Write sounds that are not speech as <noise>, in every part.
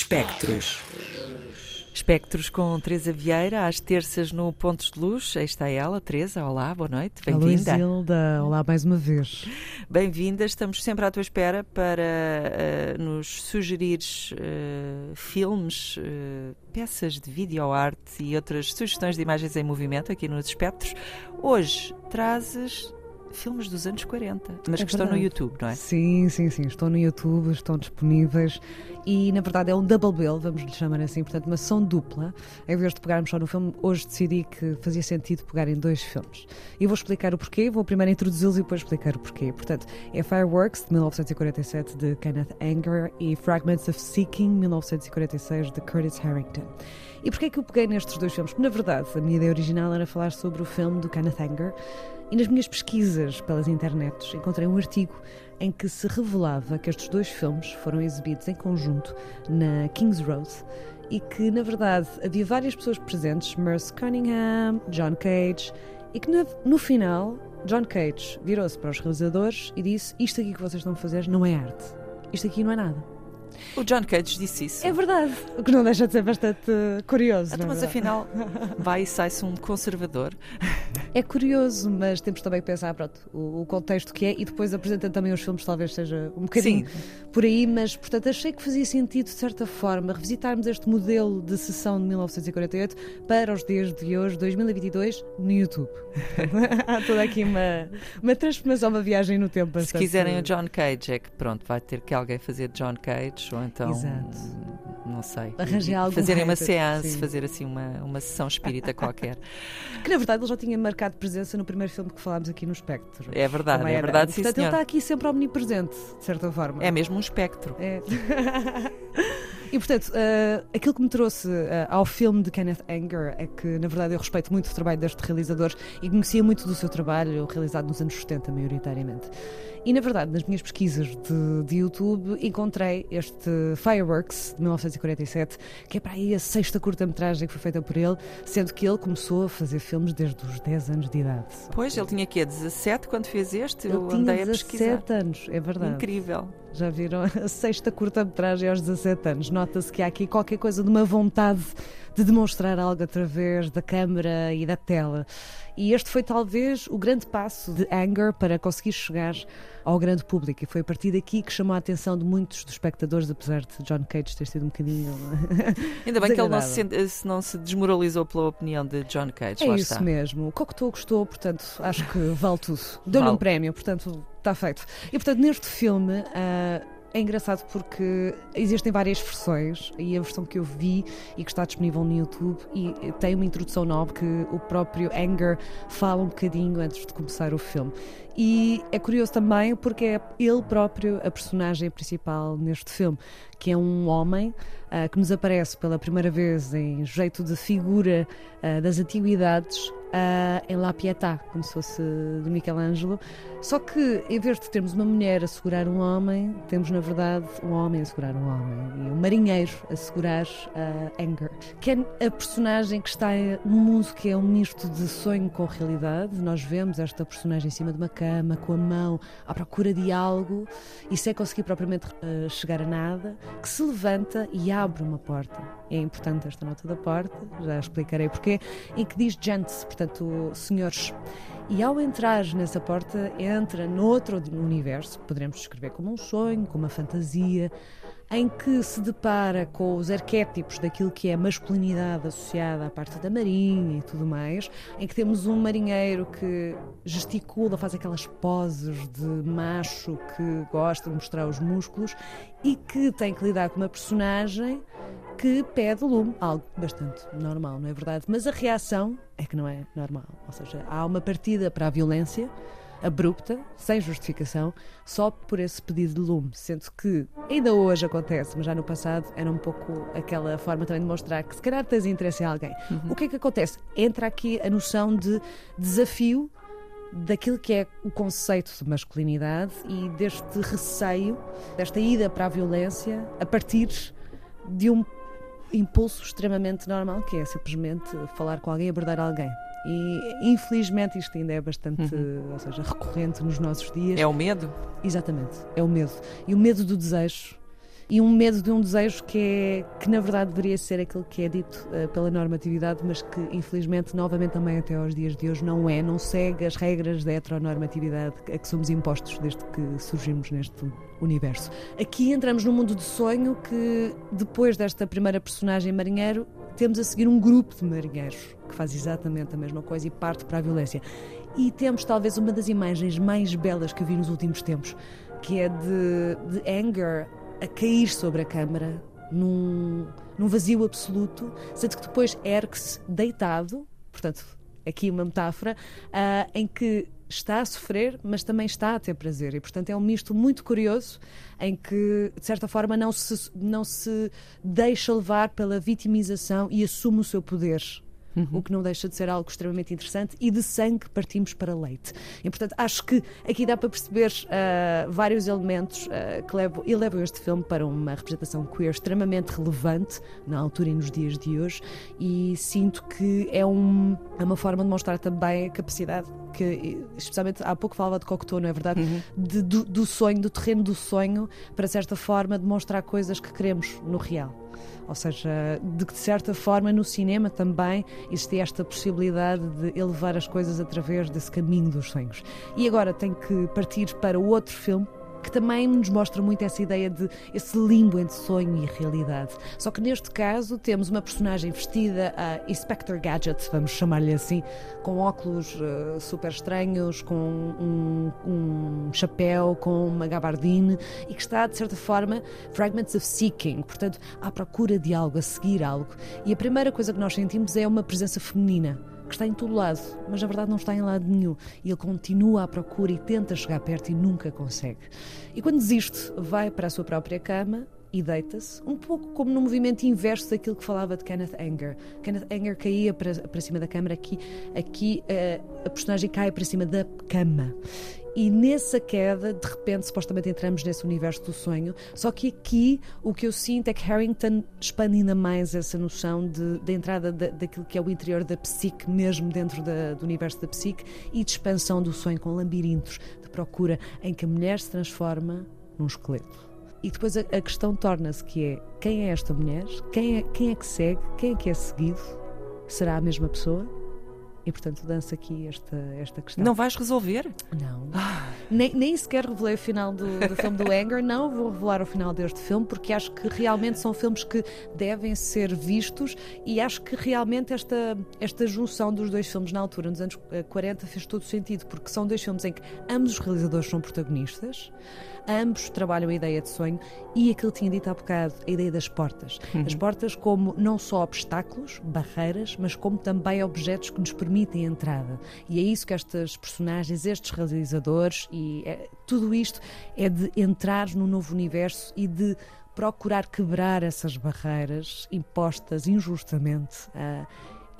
Espectros. Espectros com Teresa Vieira, às terças no Pontos de Luz. Aí está ela, Teresa. Olá, boa noite, bem-vinda. Hilda, olá mais uma vez. Bem-vinda, estamos sempre à tua espera para uh, nos sugerires uh, filmes, uh, peças de videoarte e outras sugestões de imagens em movimento aqui nos Espectros. Hoje trazes filmes dos anos 40, mas É que estão no verdade. YouTube, não é? Sim, sim, sim, estão no YouTube, estão disponíveis e na verdade é um double bill, vamos lhe chamar assim, portanto uma sessão dupla. Em vez de pegarmos só no filme, hoje decidi que fazia sentido pegar em dois filmes. E vou explicar o porquê, vou primeiro introduzi-los e depois explicar o porquê. Portanto, é Fireworks, de 1947, de Kenneth Anger e Fragments of Seeking, 1946, de Curtis Harrington. E porquê é que eu peguei nestes dois filmes? Porque, na verdade, a minha ideia original era falar sobre o filme do Kenneth Anger e nas minhas pesquisas pelas internets encontrei um artigo em que se revelava que estes dois filmes foram exibidos em conjunto na King's Road e que, na verdade, havia várias pessoas presentes, Merce Cunningham, John Cage, e que no, final John Cage virou-se para os realizadores e disse: Isto aqui que vocês estão a fazer não é arte. Isto aqui não é nada. O John Cage disse isso. É verdade. O que não deixa de ser bastante curioso. Então, é mas afinal, vai e sai-se um conservador. <laughs> É curioso, mas temos também que pensar pronto, o, o contexto que é e depois apresentando também os filmes, talvez seja um bocadinho Sim. por aí, mas portanto achei que fazia sentido, de certa forma, revisitarmos este modelo de sessão de 1948 para os dias de hoje, 2022, no YouTube. <laughs> <laughs> Há toda aqui uma, uma transformação, uma viagem no tempo. Se quiserem o John Cage, é que pronto, vai ter que alguém fazer John Cage, ou então, Exato. não sei, Arranjar algum fazerem uma seance, fazer assim uma, uma sessão espírita qualquer. <laughs> Que na verdade ele já tinha marcado presença no primeiro filme que falámos aqui no Espectro. É verdade, é verdade, sim Portanto, ele está aqui sempre omnipresente, de certa forma. É mesmo um espectro. É. <laughs> E portanto, eh, aquilo que me trouxe eh, ao filme de Kenneth Anger é que, na verdade, eu respeito muito o trabalho deste realizador e conhecia muito do seu trabalho, realizado nos anos 70, maioritariamente. E, na verdade, nas minhas pesquisas de, de YouTube, encontrei este Fireworks, de 1947, que é para aí a sexta curta-metragem que foi feita por ele, sendo que ele começou a fazer filmes desde os 10 anos de idade. Pois, ele tinha aqui 17 quando fez este, eu Ele andei tinha a pesquisar. 17 anos, é verdade. Incrível. Já viram a sexta curta-metragem aos 17 anos? Nota-se que há aqui qualquer coisa de uma vontade de demonstrar algo através da câmara e da tela. E este foi talvez o grande passo de Anger para conseguir chegar ao grande público. E foi a partir daqui que chamou a atenção de muitos dos espectadores, apesar de John Cage ter sido um bocadinho. <laughs> Ainda bem que ele não se, não se desmoralizou pela opinião de John Cage. É lá isso está. mesmo. O Cocteau gostou, portanto, acho que vale tudo. Deu-lhe Vale. um prémio, portanto, está feito. E, portanto, neste filme. ah, é engraçado porque existem várias versões e a versão que eu vi e que está disponível no YouTube e tem uma introdução nova que o próprio Anger fala um bocadinho antes de começar o filme. E é curioso também porque é ele próprio a personagem principal neste filme, que é um homem ah, que nos aparece pela primeira vez em jeito de figura ah, das antiguidades ah, em La Pietà, como se fosse de Michelangelo. Só que em vez de termos uma mulher a segurar um homem, temos na verdade um homem a segurar um homem e um marinheiro a segurar ah, Anger, que é a personagem que está num mundo que é um misto de sonho com realidade. Nós vemos esta personagem em cima de uma cama, com a mão à procura de algo e sem conseguir propriamente ah, chegar a nada, que se levanta e abre uma porta. É importante esta nota da porta, já explicarei porquê, em que diz gents, portanto, senhores. E ao entrar nessa porta, entra noutro universo, poderemos descrever como um sonho, como uma fantasia, em que se depara com os arquétipos daquilo que é masculinidade associada à parte da marinha e tudo mais, em que temos um marinheiro que gesticula, faz aquelas poses de macho que gosta de mostrar os músculos e que tem que lidar com uma personagem que pede lume, algo bastante normal, não é verdade? Mas a reação é que não é normal, ou seja, há uma partida para a violência abrupta, sem justificação, só por esse pedido de lume, sendo que ainda hoje acontece, mas já no passado era um pouco aquela forma também de mostrar que se calhar tens interesse em alguém. O que é que acontece? Entra aqui a noção de desafio daquilo que é o conceito de masculinidade e deste receio, desta ida para a violência a partir de um impulso extremamente normal, que é simplesmente falar com alguém, abordar alguém. E infelizmente isto ainda é bastante, ou seja, recorrente nos nossos dias. É o medo? Exatamente, é o medo. E o medo do desejo e um medo de um desejo que é que na verdade deveria ser aquilo que é dito uh, pela normatividade, mas que infelizmente novamente também até aos dias de hoje não é, não segue as regras da heteronormatividade a que somos impostos desde que surgimos neste universo. Aqui entramos num mundo de sonho que depois desta primeira personagem marinheiro temos a seguir um grupo de marinheiros que faz exatamente a mesma coisa e parte para a violência. E temos talvez uma das imagens mais belas que eu vi nos últimos tempos, que é de, de Anger a cair sobre a câmara num, num vazio absoluto, sendo que depois ergue-se deitado, portanto, aqui uma metáfora, uh, em que está a sofrer, mas também está a ter prazer. E, portanto, é um misto muito curioso em que, de certa forma, não se, não se deixa levar pela vitimização e assume o seu poder Uhum. o que não deixa de ser algo extremamente interessante, e de sangue partimos para leite. E, portanto, acho que aqui dá para perceber uh, vários elementos uh, que levam, e levam este filme para uma representação queer extremamente relevante na altura e nos dias de hoje, e sinto que é, um, é uma forma de mostrar também a capacidade que, especialmente há pouco falava de Cocteau, não é verdade? Uhum. De, do, do sonho, do terreno do sonho, para certa forma demonstrar coisas que queremos no real. Ou seja, de que de certa forma no cinema também existia esta possibilidade de elevar as coisas através desse caminho dos sonhos. E agora tenho que partir para outro filme que também nos mostra muito essa ideia de esse limbo entre sonho e realidade. Só que neste caso temos uma personagem vestida a Inspector Gadget, vamos chamar-lhe assim, com óculos uh, super estranhos, com um, um, chapéu, com uma gabardine e que está, de certa forma, Fragments of Seeking, portanto, à procura de algo, a seguir algo. E a primeira coisa que nós sentimos é uma presença feminina que está em todo lado, mas na verdade não está em lado nenhum. E ele continua à procura e tenta chegar perto e nunca consegue. E quando desiste, vai para a sua própria cama e deita-se, um pouco como no movimento inverso daquilo que falava de Kenneth Anger. Kenneth Anger caía para, para cima da câmara, aqui, aqui uh, a personagem cai para cima da cama. E nessa queda, de repente, supostamente entramos nesse universo do sonho. Só que aqui o que eu sinto é que Harrington expande ainda mais essa noção de, de entrada da, daquilo que é o interior da psique, mesmo dentro da, do universo da psique, e de expansão do sonho com labirintos de procura, em que a mulher se transforma num esqueleto. E depois a, a questão torna-se que é quem é esta mulher? Quem é, quem é que segue? Quem é que é seguido? Será a mesma pessoa? E portanto dança aqui esta, esta questão. Não vais resolver? Não. Ah. Nem, nem sequer revelei o final do, do filme do Anger, não vou revelar o final deste filme, porque acho que realmente são filmes que devem ser vistos e acho que realmente esta, esta junção dos dois filmes na altura, nos anos 40, eh, fez todo sentido, porque são dois filmes em que ambos os realizadores são protagonistas, ambos trabalham a ideia de sonho e aquilo que tinha dito há bocado, a ideia das portas. Uhum. As portas como não só obstáculos, barreiras, mas como também objetos que nos permitem entrada. E é isso que estas personagens, estes realizadores e é, tudo isto é de entrar no novo universo e de procurar quebrar essas barreiras impostas injustamente. Uh,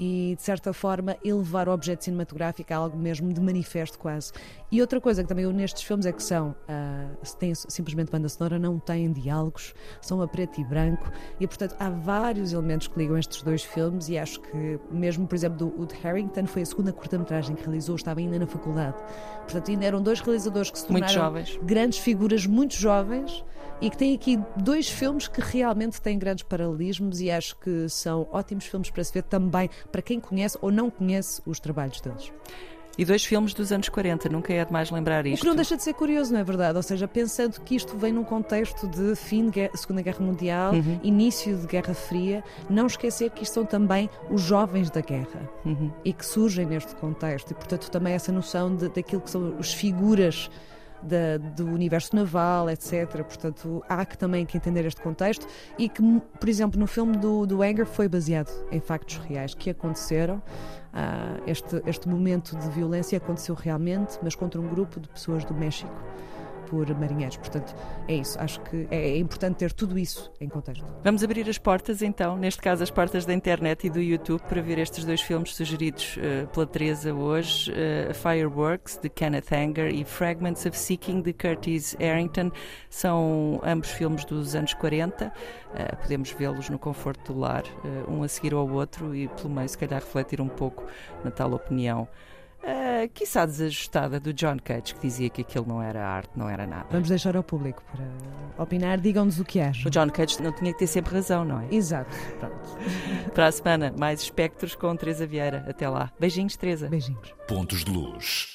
e, de certa forma, elevar o objeto cinematográfico a algo mesmo de manifesto quase. E outra coisa que também eu nestes filmes é que são, uh, têm simplesmente banda sonora, não têm diálogos, são a preto e branco, e portanto há vários elementos que ligam estes dois filmes e acho que mesmo, por exemplo, do, o de Harrington foi a segunda curta-metragem que realizou, estava ainda na faculdade. Portanto, ainda eram dois realizadores que se tornaram grandes figuras, muito jovens, e que têm aqui dois filmes que realmente têm grandes paralelismos e acho que são ótimos filmes para se ver também para quem conhece ou não conhece os trabalhos deles. E dois filmes dos anos 40, nunca é demais lembrar isto. O que não deixa de ser curioso, não é verdade? Ou seja, pensando que isto vem num contexto de fim da Segunda Guerra Mundial, uhum. início de Guerra Fria, não esquecer que isto são também os jovens da guerra uhum. e que surgem neste contexto. E, portanto, também essa noção de, daquilo que são as figuras da, do universo naval, etc. Portanto, há que também que entender este contexto e que, por exemplo, no filme do, do Anger foi baseado em factos reais que aconteceram. Uh, este, este momento de violência aconteceu realmente, mas contra um grupo de pessoas do México por marinheiros. Portanto, é isso. Acho que é, é importante ter tudo isso em contexto. Vamos abrir as portas, então, neste caso, as portas da internet e do YouTube, para ver estes dois filmes sugeridos uh, pela Teresa hoje: uh, Fireworks, de Kenneth Anger, e Fragments of Seeking, de Curtis Harrington. São ambos filmes dos anos 40. Uh, eh, podemos vê-los no conforto do lar, um a seguir ao outro, e pelo meio, se calhar, refletir um pouco na tal opinião. Uh, quiçá desajustada, do John Cage, que dizia que aquilo não era arte, não era nada. Vamos deixar ao público para opinar, digam-nos o que acham. O John Cage não tinha que ter sempre razão, não é? Exato. Pronto. <laughs> Para a semana, mais espectros com Teresa Vieira. Até lá. Beijinhos, Teresa. Beijinhos. Pontos de luz.